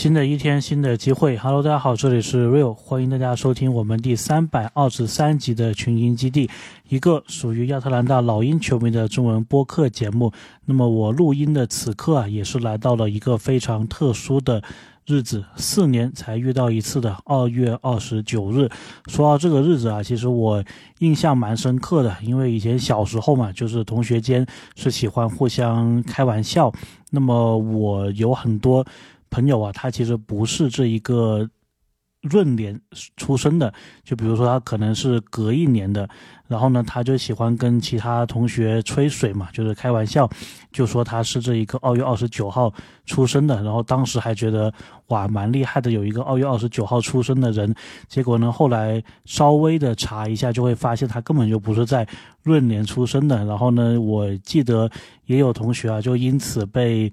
新的一天，新的机会。Hello，大家好，这里是 Real，欢迎大家收听我们第三百二十三集的群英基地，一个属于亚特兰大老鹰球迷的中文播客节目。那么我录音的此刻啊，也是来到了一个非常特殊的日子，四年才遇到一次的二月二十九日。说到这个日子啊，其实我印象蛮深刻的，因为以前小时候嘛，就是同学间是喜欢互相开玩笑。那么我有很多。朋友啊，他其实不是这一个闰年出生的，就比如说他可能是隔一年的，然后呢，他就喜欢跟其他同学吹水嘛，就是开玩笑，就说他是这一个二月二十九号出生的，然后当时还觉得哇蛮厉害的，有一个二月二十九号出生的人，结果呢，后来稍微的查一下，就会发现他根本就不是在闰年出生的，然后呢，我记得也有同学啊，就因此被。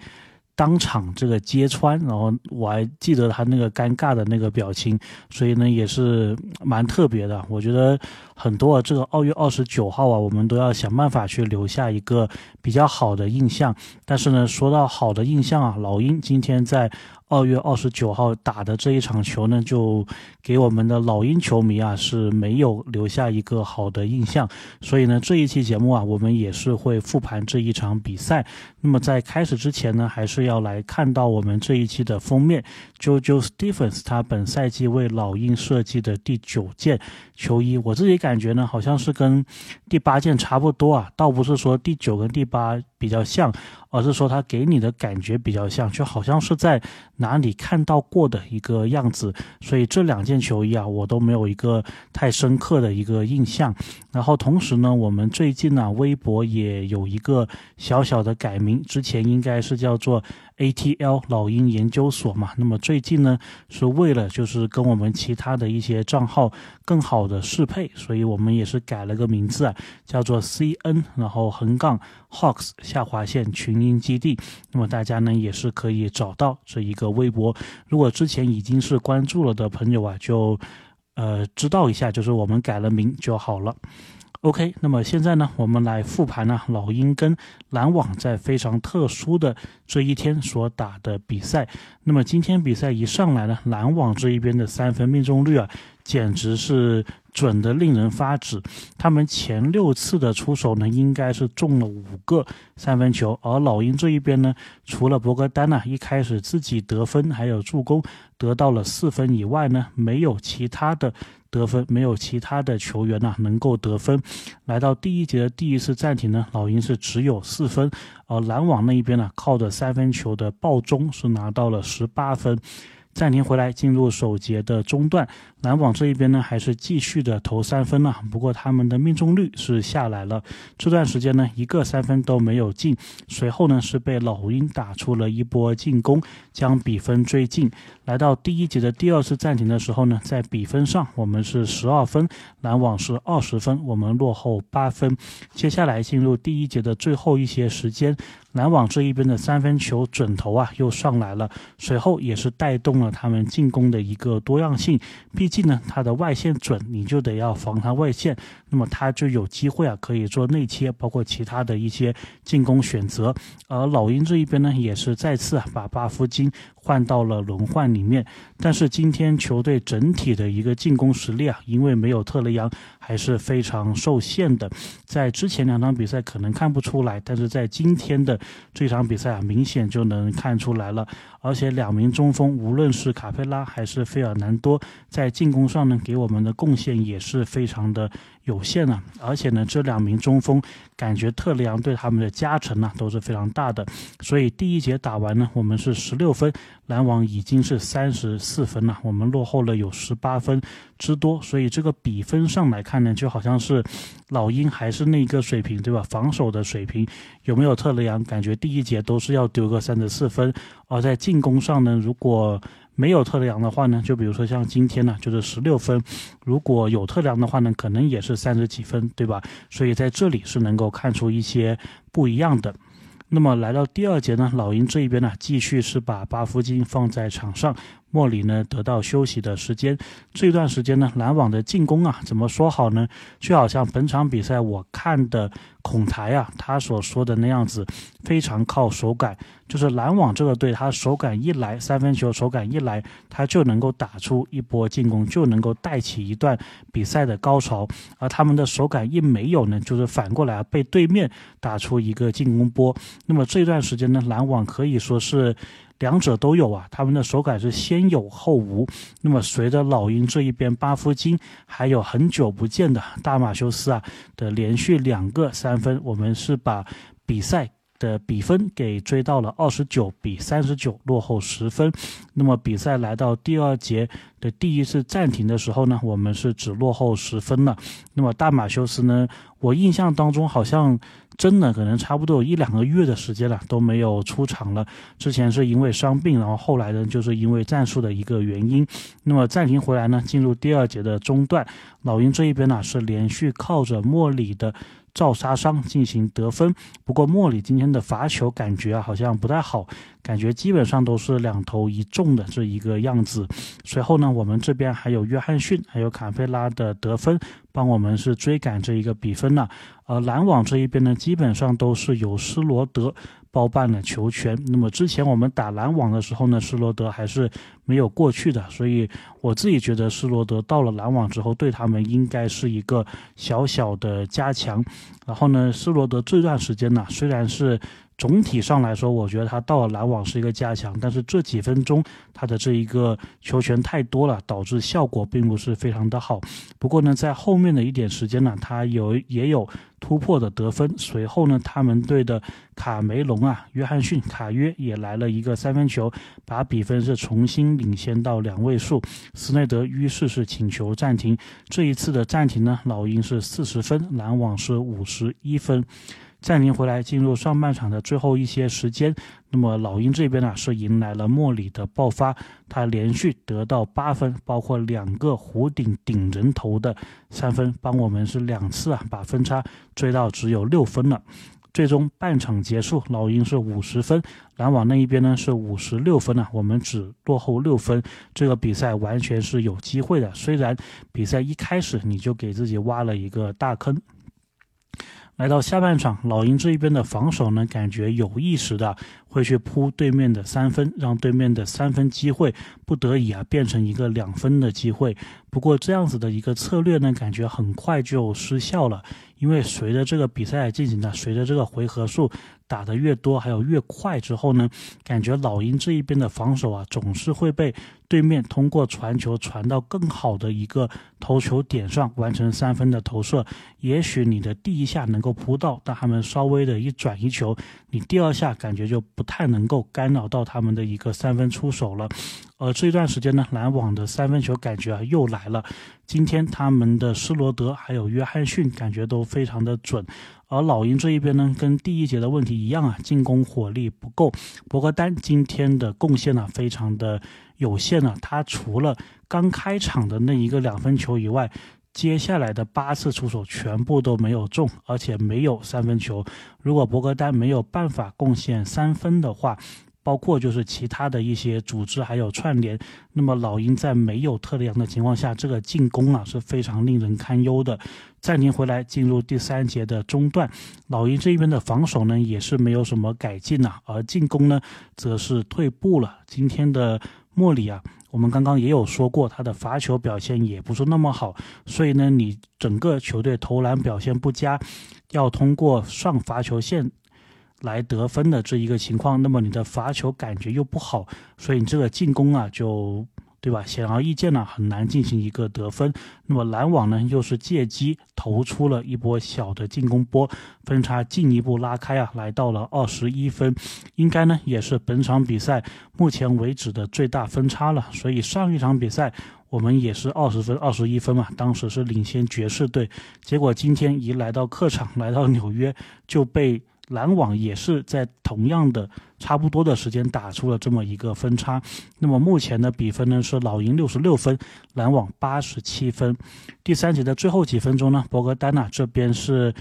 当场这个揭穿，然后我还记得他那个尴尬的那个表情，所以呢也是蛮特别的。我觉得很多这个二月二十九号啊，我们都要想办法去留下一个比较好的印象。但是呢，说到好的印象啊，老鹰今天在。二月二十九号打的这一场球呢，就给我们的老鹰球迷啊是没有留下一个好的印象。所以呢，这一期节目啊，我们也是会复盘这一场比赛。那么在开始之前呢，还是要来看到我们这一期的封面，JoJo Stephens 他本赛季为老鹰设计的第九件球衣。我自己感觉呢，好像是跟第八件差不多啊，倒不是说第九跟第八比较像。而是说他给你的感觉比较像，就好像是在哪里看到过的一个样子，所以这两件球衣啊，我都没有一个太深刻的一个印象。然后同时呢，我们最近呢，微博也有一个小小的改名，之前应该是叫做。ATL 老鹰研究所嘛，那么最近呢，是为了就是跟我们其他的一些账号更好的适配，所以我们也是改了个名字啊，叫做 CN，然后横杠 Hawks 下划线群英基地。那么大家呢也是可以找到这一个微博。如果之前已经是关注了的朋友啊，就呃知道一下，就是我们改了名就好了。OK，那么现在呢，我们来复盘呢，老鹰跟篮网在非常特殊的这一天所打的比赛。那么今天比赛一上来呢，篮网这一边的三分命中率啊，简直是准的令人发指。他们前六次的出手呢，应该是中了五个三分球，而老鹰这一边呢，除了博格丹呢一开始自己得分还有助攻得到了四分以外呢，没有其他的。得分没有其他的球员呢能够得分，来到第一节的第一次暂停呢，老鹰是只有四分，而篮网那一边呢靠着三分球的暴中是拿到了十八分。暂停回来，进入首节的中段，篮网这一边呢还是继续的投三分了，不过他们的命中率是下来了。这段时间呢一个三分都没有进，随后呢是被老鹰打出了一波进攻，将比分追进。来到第一节的第二次暂停的时候呢，在比分上我们是十二分，篮网是二十分，我们落后八分。接下来进入第一节的最后一些时间。篮网这一边的三分球准头啊又上来了，随后也是带动了他们进攻的一个多样性。毕竟呢，他的外线准，你就得要防他外线，那么他就有机会啊可以做内切，包括其他的一些进攻选择。而老鹰这一边呢，也是再次啊把巴夫金换到了轮换里面。但是今天球队整体的一个进攻实力啊，因为没有特雷杨，还是非常受限的。在之前两场比赛可能看不出来，但是在今天的。这场比赛啊，明显就能看出来了。而且两名中锋，无论是卡佩拉还是费尔南多，在进攻上呢，给我们的贡献也是非常的有限啊。而且呢，这两名中锋，感觉特雷杨对他们的加成呢都是非常大的。所以第一节打完呢，我们是十六分，篮网已经是三十四分了，我们落后了有十八分之多。所以这个比分上来看呢，就好像是老鹰还是那个水平，对吧？防守的水平有没有特雷杨？感觉第一节都是要丢个三十四分。而在进攻上呢，如果没有特雷杨的话呢，就比如说像今天呢，就是十六分；如果有特雷杨的话呢，可能也是三十几分，对吧？所以在这里是能够看出一些不一样的。那么来到第二节呢，老鹰这一边呢，继续是把巴夫金放在场上，莫里呢得到休息的时间。这段时间呢，篮网的进攻啊，怎么说好呢？就好像本场比赛我看的孔台啊，他所说的那样子，非常靠手感。就是篮网这个队，他手感一来，三分球手感一来，他就能够打出一波进攻，就能够带起一段比赛的高潮。而他们的手感一没有呢，就是反过来被对面打出一个进攻波。那么这段时间呢，篮网可以说是。两者都有啊，他们的手感是先有后无。那么随着老鹰这一边巴夫金，还有很久不见的大马修斯啊的连续两个三分，我们是把比赛的比分给追到了二十九比三十九，落后十分。那么比赛来到第二节的第一次暂停的时候呢，我们是只落后十分了。那么大马修斯呢，我印象当中好像。真的可能差不多有一两个月的时间了都没有出场了。之前是因为伤病，然后后来呢就是因为战术的一个原因。那么暂停回来呢，进入第二节的中段，老鹰这一边呢是连续靠着莫里的。造杀伤进行得分，不过莫里今天的罚球感觉好像不太好，感觉基本上都是两投一中的这一个样子。随后呢，我们这边还有约翰逊，还有卡佩拉的得分，帮我们是追赶这一个比分呢。而篮网这一边呢，基本上都是有施罗德。包办了球权。那么之前我们打篮网的时候呢，施罗德还是没有过去的，所以我自己觉得施罗德到了篮网之后，对他们应该是一个小小的加强。然后呢，施罗德这段时间呢，虽然是。总体上来说，我觉得他到了篮网是一个加强，但是这几分钟他的这一个球权太多了，导致效果并不是非常的好。不过呢，在后面的一点时间呢，他有也有突破的得分。随后呢，他们队的卡梅隆啊、约翰逊、卡约也来了一个三分球，把比分是重新领先到两位数。斯内德于是是请求暂停，这一次的暂停呢，老鹰是四十分，篮网是五十一分。暂停回来，进入上半场的最后一些时间。那么老鹰这边呢，是迎来了莫里的爆发，他连续得到八分，包括两个弧顶顶人头的三分，帮我们是两次啊，把分差追到只有六分了。最终半场结束，老鹰是五十分，篮网那一边呢是五十六分啊，我们只落后六分。这个比赛完全是有机会的，虽然比赛一开始你就给自己挖了一个大坑。来到下半场，老鹰这一边的防守呢，感觉有意识的会去扑对面的三分，让对面的三分机会不得已啊变成一个两分的机会。不过这样子的一个策略呢，感觉很快就失效了，因为随着这个比赛进行的，随着这个回合数。打得越多，还有越快之后呢，感觉老鹰这一边的防守啊，总是会被对面通过传球传到更好的一个投球点上，完成三分的投射。也许你的第一下能够扑到，但他们稍微的一转一球，你第二下感觉就不太能够干扰到他们的一个三分出手了。而这一段时间呢，篮网的三分球感觉啊又来了。今天他们的施罗德还有约翰逊感觉都非常的准。而老鹰这一边呢，跟第一节的问题一样啊，进攻火力不够。博格丹今天的贡献呢，非常的有限啊。他除了刚开场的那一个两分球以外，接下来的八次出手全部都没有中，而且没有三分球。如果博格丹没有办法贡献三分的话，包括就是其他的一些组织还有串联，那么老鹰在没有特雷杨的情况下，这个进攻啊是非常令人堪忧的。暂停回来，进入第三节的中段，老鹰这边的防守呢也是没有什么改进呐，而进攻呢则是退步了。今天的莫里啊，我们刚刚也有说过，他的罚球表现也不是那么好，所以呢，你整个球队投篮表现不佳，要通过上罚球线。来得分的这一个情况，那么你的罚球感觉又不好，所以你这个进攻啊，就对吧？显而易见呢，很难进行一个得分。那么篮网呢，又是借机投出了一波小的进攻波，分差进一步拉开啊，来到了二十一分，应该呢也是本场比赛目前为止的最大分差了。所以上一场比赛我们也是二十分、二十一分嘛，当时是领先爵士队，结果今天一来到客场，来到纽约就被。篮网也是在同样的差不多的时间打出了这么一个分差，那么目前的比分呢是老鹰六十六分，篮网八十七分。第三节的最后几分钟呢，博格丹娜这边是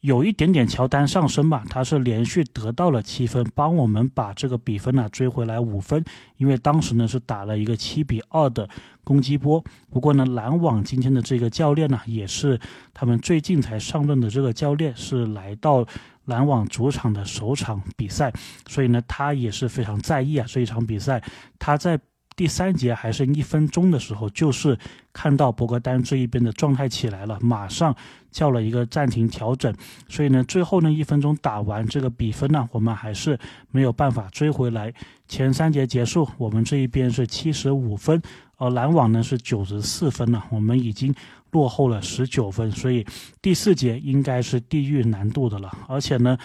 有一点点乔丹上升吧，他是连续得到了七分，帮我们把这个比分呢追回来五分。因为当时呢是打了一个七比二的攻击波。不过呢，篮网今天的这个教练呢，也是他们最近才上任的这个教练，是来到篮网主场的首场比赛，所以呢，他也是非常在意啊这一场比赛。他在第三节还剩一分钟的时候，就是看到博格丹这一边的状态起来了，马上叫了一个暂停调整。所以呢，最后呢一分钟打完，这个比分呢，我们还是没有办法追回来。前三节结束，我们这一边是七十五分，而篮网呢是九十四分了，我们已经落后了十九分。所以第四节应该是地狱难度的了。而且呢，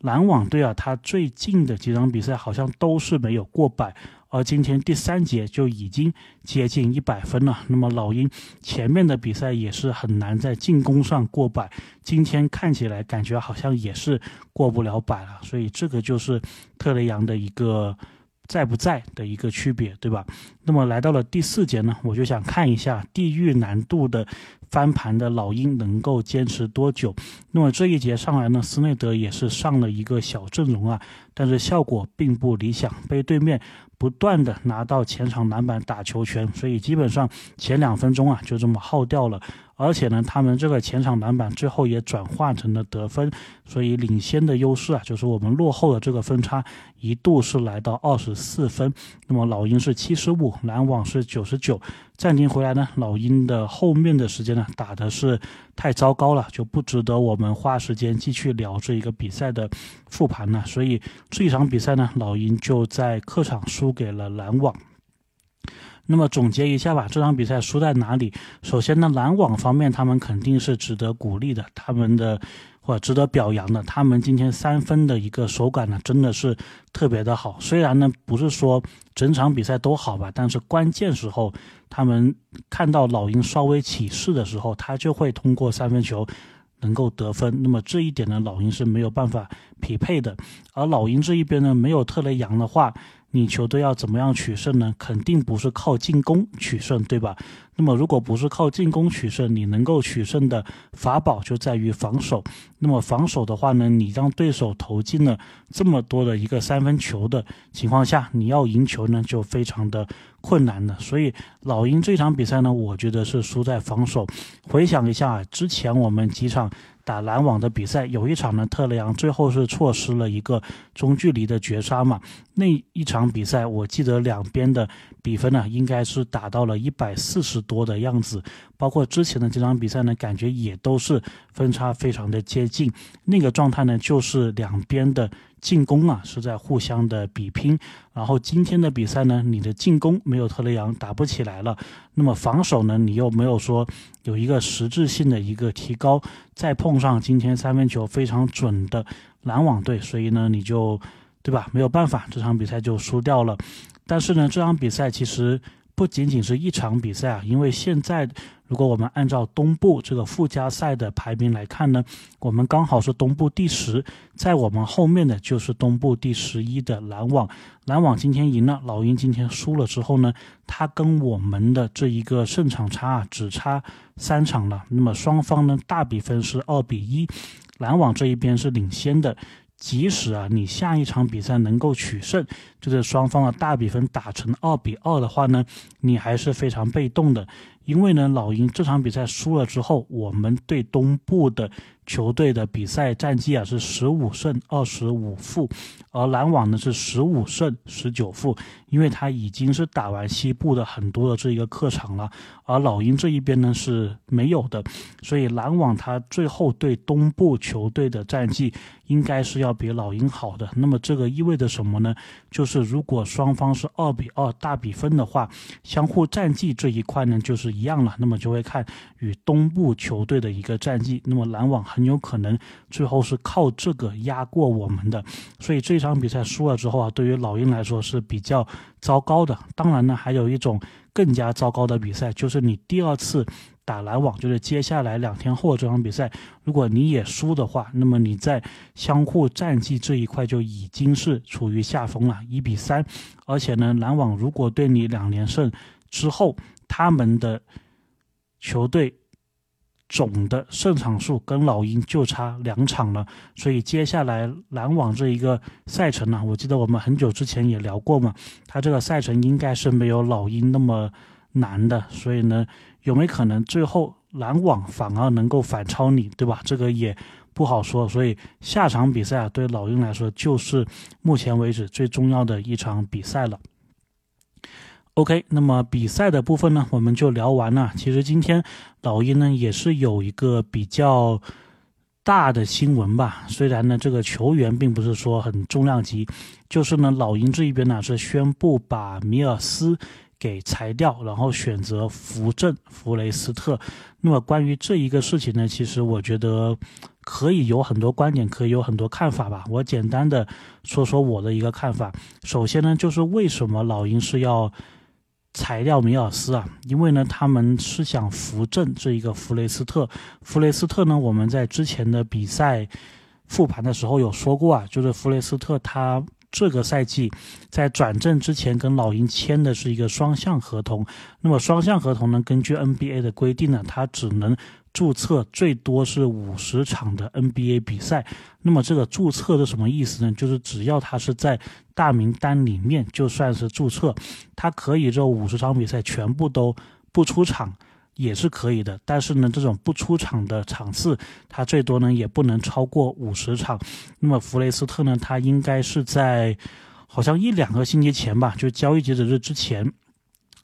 篮网队啊，他最近的几场比赛好像都是没有过百。而今天第三节就已经接近一百分了。那么老鹰前面的比赛也是很难在进攻上过百，今天看起来感觉好像也是过不了百了。所以这个就是特雷杨的一个在不在的一个区别，对吧？那么来到了第四节呢，我就想看一下地狱难度的翻盘的老鹰能够坚持多久。那么这一节上来呢，斯内德也是上了一个小阵容啊，但是效果并不理想，被对面。不断的拿到前场篮板打球权，所以基本上前两分钟啊就这么耗掉了。而且呢，他们这个前场篮板最后也转化成了得分，所以领先的优势啊，就是我们落后的这个分差一度是来到二十四分。那么老鹰是七十五，篮网是九十九。暂停回来呢，老鹰的后面的时间呢打的是太糟糕了，就不值得我们花时间继续聊这一个比赛的复盘了。所以这一场比赛呢，老鹰就在客场输给了篮网。那么总结一下吧，这场比赛输在哪里？首先呢，篮网方面他们肯定是值得鼓励的，他们的或值得表扬的，他们今天三分的一个手感呢，真的是特别的好。虽然呢不是说整场比赛都好吧，但是关键时候他们看到老鹰稍微起势的时候，他就会通过三分球能够得分。那么这一点呢，老鹰是没有办法匹配的。而老鹰这一边呢，没有特雷杨的话。你球队要怎么样取胜呢？肯定不是靠进攻取胜，对吧？那么如果不是靠进攻取胜，你能够取胜的法宝就在于防守。那么防守的话呢，你让对手投进了这么多的一个三分球的情况下，你要赢球呢就非常的困难了。所以老鹰这场比赛呢，我觉得是输在防守。回想一下之前我们几场。打篮网的比赛有一场呢，特雷杨最后是错失了一个中距离的绝杀嘛。那一场比赛我记得两边的比分呢，应该是打到了一百四十多的样子。包括之前的这场比赛呢，感觉也都是分差非常的接近。那个状态呢，就是两边的。进攻啊是在互相的比拼，然后今天的比赛呢，你的进攻没有特雷杨打不起来了，那么防守呢，你又没有说有一个实质性的一个提高，再碰上今天三分球非常准的篮网队，所以呢，你就对吧？没有办法，这场比赛就输掉了。但是呢，这场比赛其实不仅仅是一场比赛啊，因为现在。如果我们按照东部这个附加赛的排名来看呢，我们刚好是东部第十，在我们后面的就是东部第十一的篮网。篮网今天赢了，老鹰今天输了之后呢，它跟我们的这一个胜场差啊，只差三场了。那么双方呢，大比分是二比一，篮网这一边是领先的。即使啊，你下一场比赛能够取胜，就是双方的大比分打成二比二的话呢，你还是非常被动的。因为呢，老鹰这场比赛输了之后，我们对东部的球队的比赛战绩啊是十五胜二十五负，而篮网呢是十五胜十九负，因为他已经是打完西部的很多的这一个客场了，而老鹰这一边呢是没有的，所以篮网他最后对东部球队的战绩应该是要比老鹰好的。那么这个意味着什么呢？就是如果双方是二比二大比分的话，相互战绩这一块呢就是。一样了，那么就会看与东部球队的一个战绩。那么篮网很有可能最后是靠这个压过我们的，所以这场比赛输了之后啊，对于老鹰来说是比较糟糕的。当然呢，还有一种更加糟糕的比赛，就是你第二次打篮网，就是接下来两天后这场比赛，如果你也输的话，那么你在相互战绩这一块就已经是处于下风了，一比三。而且呢，篮网如果对你两连胜之后，他们的球队总的胜场数跟老鹰就差两场了，所以接下来篮网这一个赛程呢，我记得我们很久之前也聊过嘛，他这个赛程应该是没有老鹰那么难的，所以呢，有没有可能最后篮网反而能够反超你，对吧？这个也不好说，所以下场比赛啊，对老鹰来说就是目前为止最重要的一场比赛了。OK，那么比赛的部分呢，我们就聊完了。其实今天老鹰呢也是有一个比较大的新闻吧，虽然呢这个球员并不是说很重量级，就是呢老鹰这一边呢是宣布把米尔斯给裁掉，然后选择扶正弗雷斯特。那么关于这一个事情呢，其实我觉得可以有很多观点，可以有很多看法吧。我简单的说说我的一个看法。首先呢，就是为什么老鹰是要裁掉米尔斯啊，因为呢，他们是想扶正这一个弗雷斯特。弗雷斯特呢，我们在之前的比赛复盘的时候有说过啊，就是弗雷斯特他这个赛季在转正之前跟老鹰签的是一个双向合同。那么双向合同呢，根据 NBA 的规定呢，他只能。注册最多是五十场的 NBA 比赛，那么这个注册是什么意思呢？就是只要他是在大名单里面，就算是注册，他可以这五十场比赛全部都不出场也是可以的。但是呢，这种不出场的场次，他最多呢也不能超过五十场。那么弗雷斯特呢，他应该是在好像一两个星期前吧，就交易截止日之前。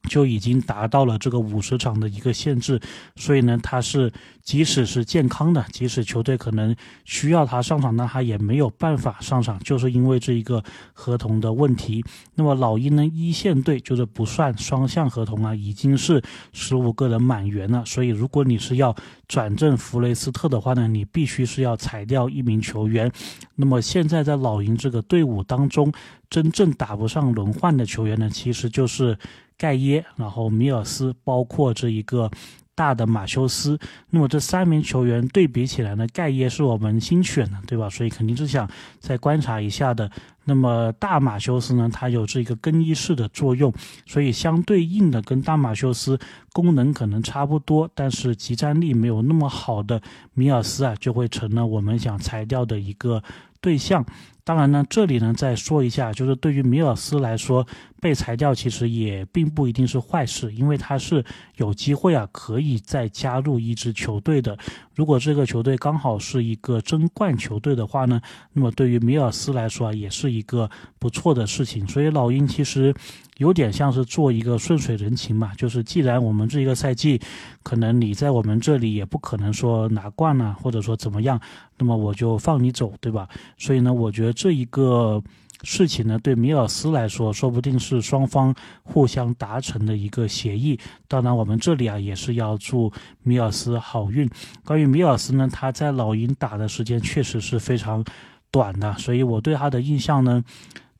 就已经达到了这个五十场的一个限制，所以呢，它是即使是健康的，即使球队可能需要他上场，那他也没有办法上场，就是因为这一个合同的问题。那么老鹰呢，一线队就是不算双向合同啊，已经是十五个人满员了。所以如果你是要转正弗雷斯特的话呢，你必须是要裁掉一名球员。那么现在在老鹰这个队伍当中，真正打不上轮换的球员呢，其实就是。盖耶，然后米尔斯，包括这一个大的马修斯，那么这三名球员对比起来呢，盖耶是我们新选的，对吧？所以肯定是想再观察一下的。那么大马修斯呢，它有这个更衣室的作用，所以相对应的跟大马修斯功能可能差不多，但是集战力没有那么好的米尔斯啊，就会成了我们想裁掉的一个对象。当然呢，这里呢再说一下，就是对于米尔斯来说，被裁掉其实也并不一定是坏事，因为他是有机会啊，可以再加入一支球队的。如果这个球队刚好是一个争冠球队的话呢，那么对于米尔斯来说啊，也是一个不错的事情。所以老鹰其实。有点像是做一个顺水人情嘛，就是既然我们这一个赛季，可能你在我们这里也不可能说拿冠了，或者说怎么样，那么我就放你走，对吧？所以呢，我觉得这一个事情呢，对米尔斯来说，说不定是双方互相达成的一个协议。当然，我们这里啊，也是要祝米尔斯好运。关于米尔斯呢，他在老鹰打的时间确实是非常短的，所以我对他的印象呢。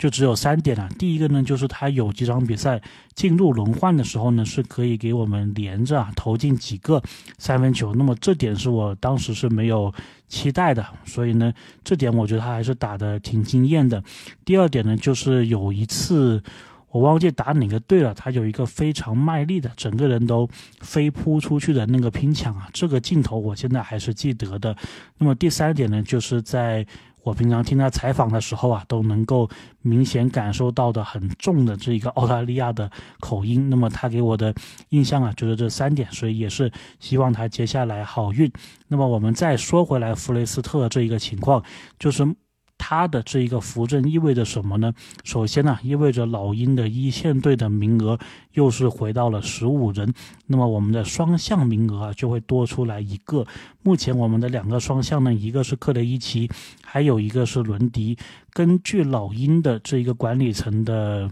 就只有三点了。第一个呢，就是他有几场比赛进入轮换的时候呢，是可以给我们连着啊投进几个三分球。那么这点是我当时是没有期待的，所以呢，这点我觉得他还是打的挺惊艳的。第二点呢，就是有一次我忘记打哪个队了，他有一个非常卖力的，整个人都飞扑出去的那个拼抢啊，这个镜头我现在还是记得的。那么第三点呢，就是在。我平常听他采访的时候啊，都能够明显感受到的很重的这一个澳大利亚的口音。那么他给我的印象啊，就是这三点，所以也是希望他接下来好运。那么我们再说回来，弗雷斯特这一个情况，就是。他的这一个扶正意味着什么呢？首先呢，意味着老鹰的一线队的名额又是回到了十五人，那么我们的双向名额啊就会多出来一个。目前我们的两个双向呢，一个是克雷伊奇，还有一个是伦迪。根据老鹰的这一个管理层的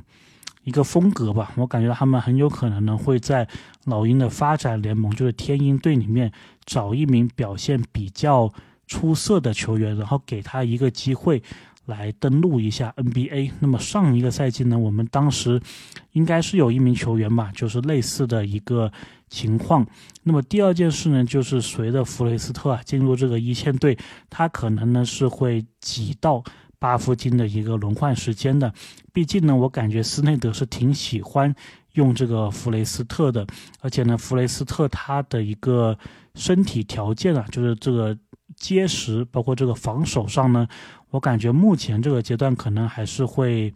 一个风格吧，我感觉他们很有可能呢会在老鹰的发展联盟，就是天鹰队里面找一名表现比较。出色的球员，然后给他一个机会来登陆一下 NBA。那么上一个赛季呢，我们当时应该是有一名球员吧，就是类似的一个情况。那么第二件事呢，就是随着弗雷斯特啊进入这个一线队，他可能呢是会挤到巴夫金的一个轮换时间的。毕竟呢，我感觉斯内德是挺喜欢用这个弗雷斯特的，而且呢，弗雷斯特他的一个身体条件啊，就是这个结实，包括这个防守上呢，我感觉目前这个阶段可能还是会。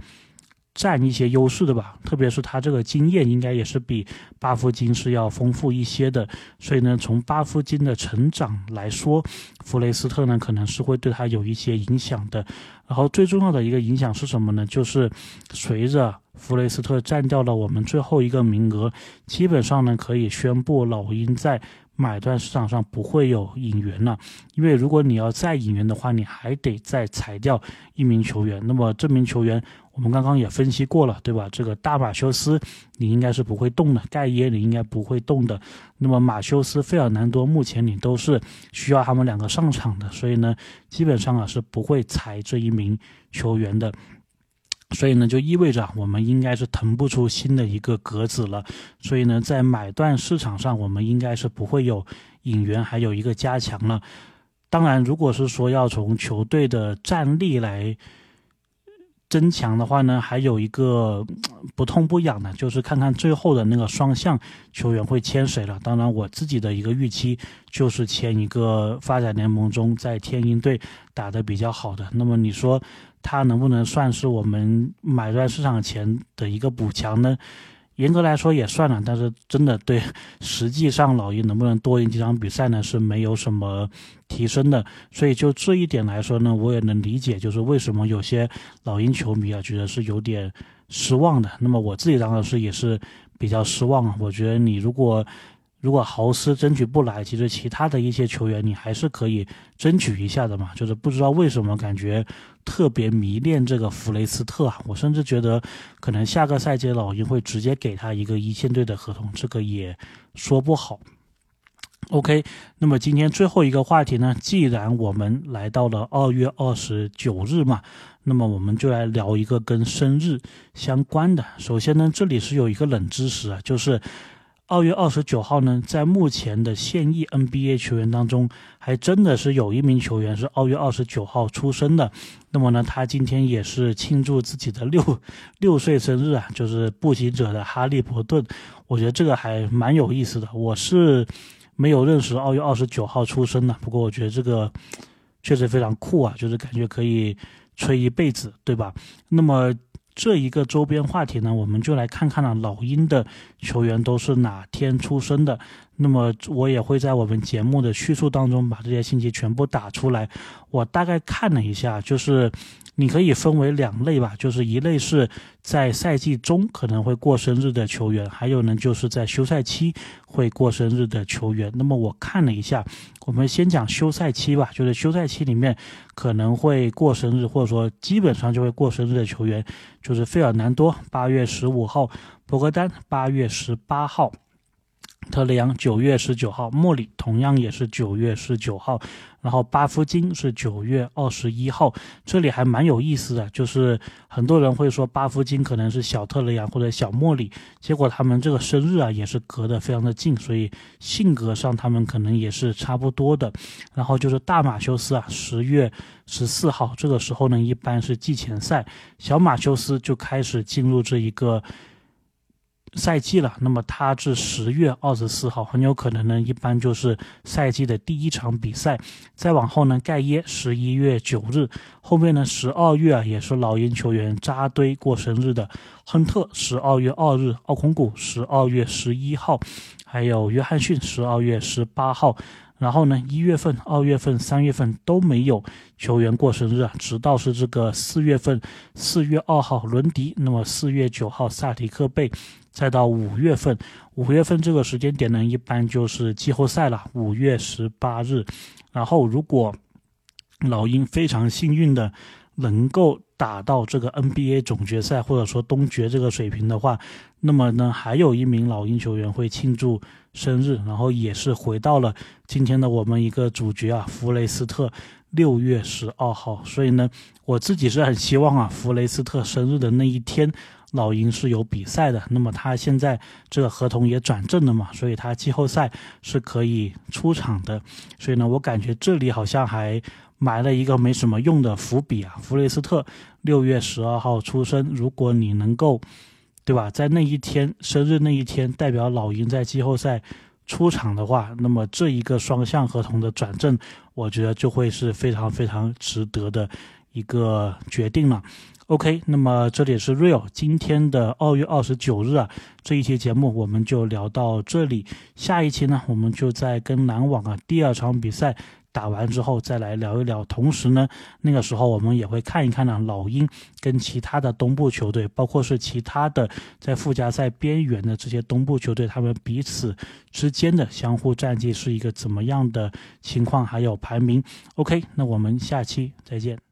占一些优势的吧，特别是他这个经验应该也是比巴夫金是要丰富一些的，所以呢，从巴夫金的成长来说，弗雷斯特呢可能是会对他有一些影响的。然后最重要的一个影响是什么呢？就是随着弗雷斯特占掉了我们最后一个名额，基本上呢可以宣布老鹰在。买断市场上不会有引援了，因为如果你要再引援的话，你还得再裁掉一名球员。那么这名球员我们刚刚也分析过了，对吧？这个大马修斯你应该是不会动的，盖耶你应该不会动的。那么马修斯、费尔南多目前你都是需要他们两个上场的，所以呢，基本上啊是不会裁这一名球员的。所以呢，就意味着我们应该是腾不出新的一个格子了。所以呢，在买断市场上，我们应该是不会有引援，还有一个加强了。当然，如果是说要从球队的战力来增强的话呢，还有一个不痛不痒的，就是看看最后的那个双向球员会签谁了。当然，我自己的一个预期就是签一个发展联盟中在天鹰队打得比较好的。那么你说？他能不能算是我们买断市场前的一个补强呢？严格来说也算了，但是真的对实际上老鹰能不能多赢几场比赛呢？是没有什么提升的。所以就这一点来说呢，我也能理解，就是为什么有些老鹰球迷啊觉得是有点失望的。那么我自己当然是也是比较失望啊。我觉得你如果。如果豪斯争取不来，其实其他的一些球员你还是可以争取一下的嘛。就是不知道为什么感觉特别迷恋这个弗雷斯特啊，我甚至觉得可能下个赛季老鹰会直接给他一个一线队的合同，这个也说不好。OK，那么今天最后一个话题呢，既然我们来到了二月二十九日嘛，那么我们就来聊一个跟生日相关的。首先呢，这里是有一个冷知识啊，就是。二月二十九号呢，在目前的现役 NBA 球员当中，还真的是有一名球员是二月二十九号出生的。那么呢，他今天也是庆祝自己的六六岁生日啊，就是步行者的哈利伯顿。我觉得这个还蛮有意思的。我是没有认识二月二十九号出生的，不过我觉得这个确实非常酷啊，就是感觉可以吹一辈子，对吧？那么。这一个周边话题呢，我们就来看看了老鹰的球员都是哪天出生的。那么我也会在我们节目的叙述当中把这些信息全部打出来。我大概看了一下，就是。你可以分为两类吧，就是一类是在赛季中可能会过生日的球员，还有呢就是在休赛期会过生日的球员。那么我看了一下，我们先讲休赛期吧，就是休赛期里面可能会过生日，或者说基本上就会过生日的球员，就是费尔南多八月十五号，博格丹八月十八号。特雷杨九月十九号，莫里同样也是九月十九号，然后巴夫金是九月二十一号。这里还蛮有意思的，就是很多人会说巴夫金可能是小特雷杨或者小莫里，结果他们这个生日啊也是隔得非常的近，所以性格上他们可能也是差不多的。然后就是大马修斯啊，十月十四号，这个时候呢一般是季前赛，小马修斯就开始进入这一个。赛季了，那么他至十月二十四号，很有可能呢，一般就是赛季的第一场比赛。再往后呢，盖耶十一月九日，后面呢十二月啊，也是老鹰球员扎堆过生日的。亨特十二月二日，奥孔古十二月十一号，还有约翰逊十二月十八号。然后呢，一月份、二月份、三月份都没有球员过生日啊，直到是这个四月份，四月二号伦迪，那么四月九号萨迪克贝。再到五月份，五月份这个时间点呢，一般就是季后赛了。五月十八日，然后如果老鹰非常幸运的能够打到这个 NBA 总决赛或者说东决这个水平的话，那么呢，还有一名老鹰球员会庆祝生日，然后也是回到了今天的我们一个主角啊，弗雷斯特六月十二号。所以呢，我自己是很希望啊，弗雷斯特生日的那一天。老鹰是有比赛的，那么他现在这个合同也转正了嘛，所以他季后赛是可以出场的。所以呢，我感觉这里好像还埋了一个没什么用的伏笔啊。弗雷斯特六月十二号出生，如果你能够对吧？在那一天生日那一天，代表老鹰在季后赛出场的话，那么这一个双向合同的转正，我觉得就会是非常非常值得的一个决定了。OK，那么这里是 Real，今天的二月二十九日啊，这一期节目我们就聊到这里。下一期呢，我们就在跟篮网啊第二场比赛打完之后再来聊一聊。同时呢，那个时候我们也会看一看呢，老鹰跟其他的东部球队，包括是其他的在附加赛边缘的这些东部球队，他们彼此之间的相互战绩是一个怎么样的情况，还有排名。OK，那我们下期再见。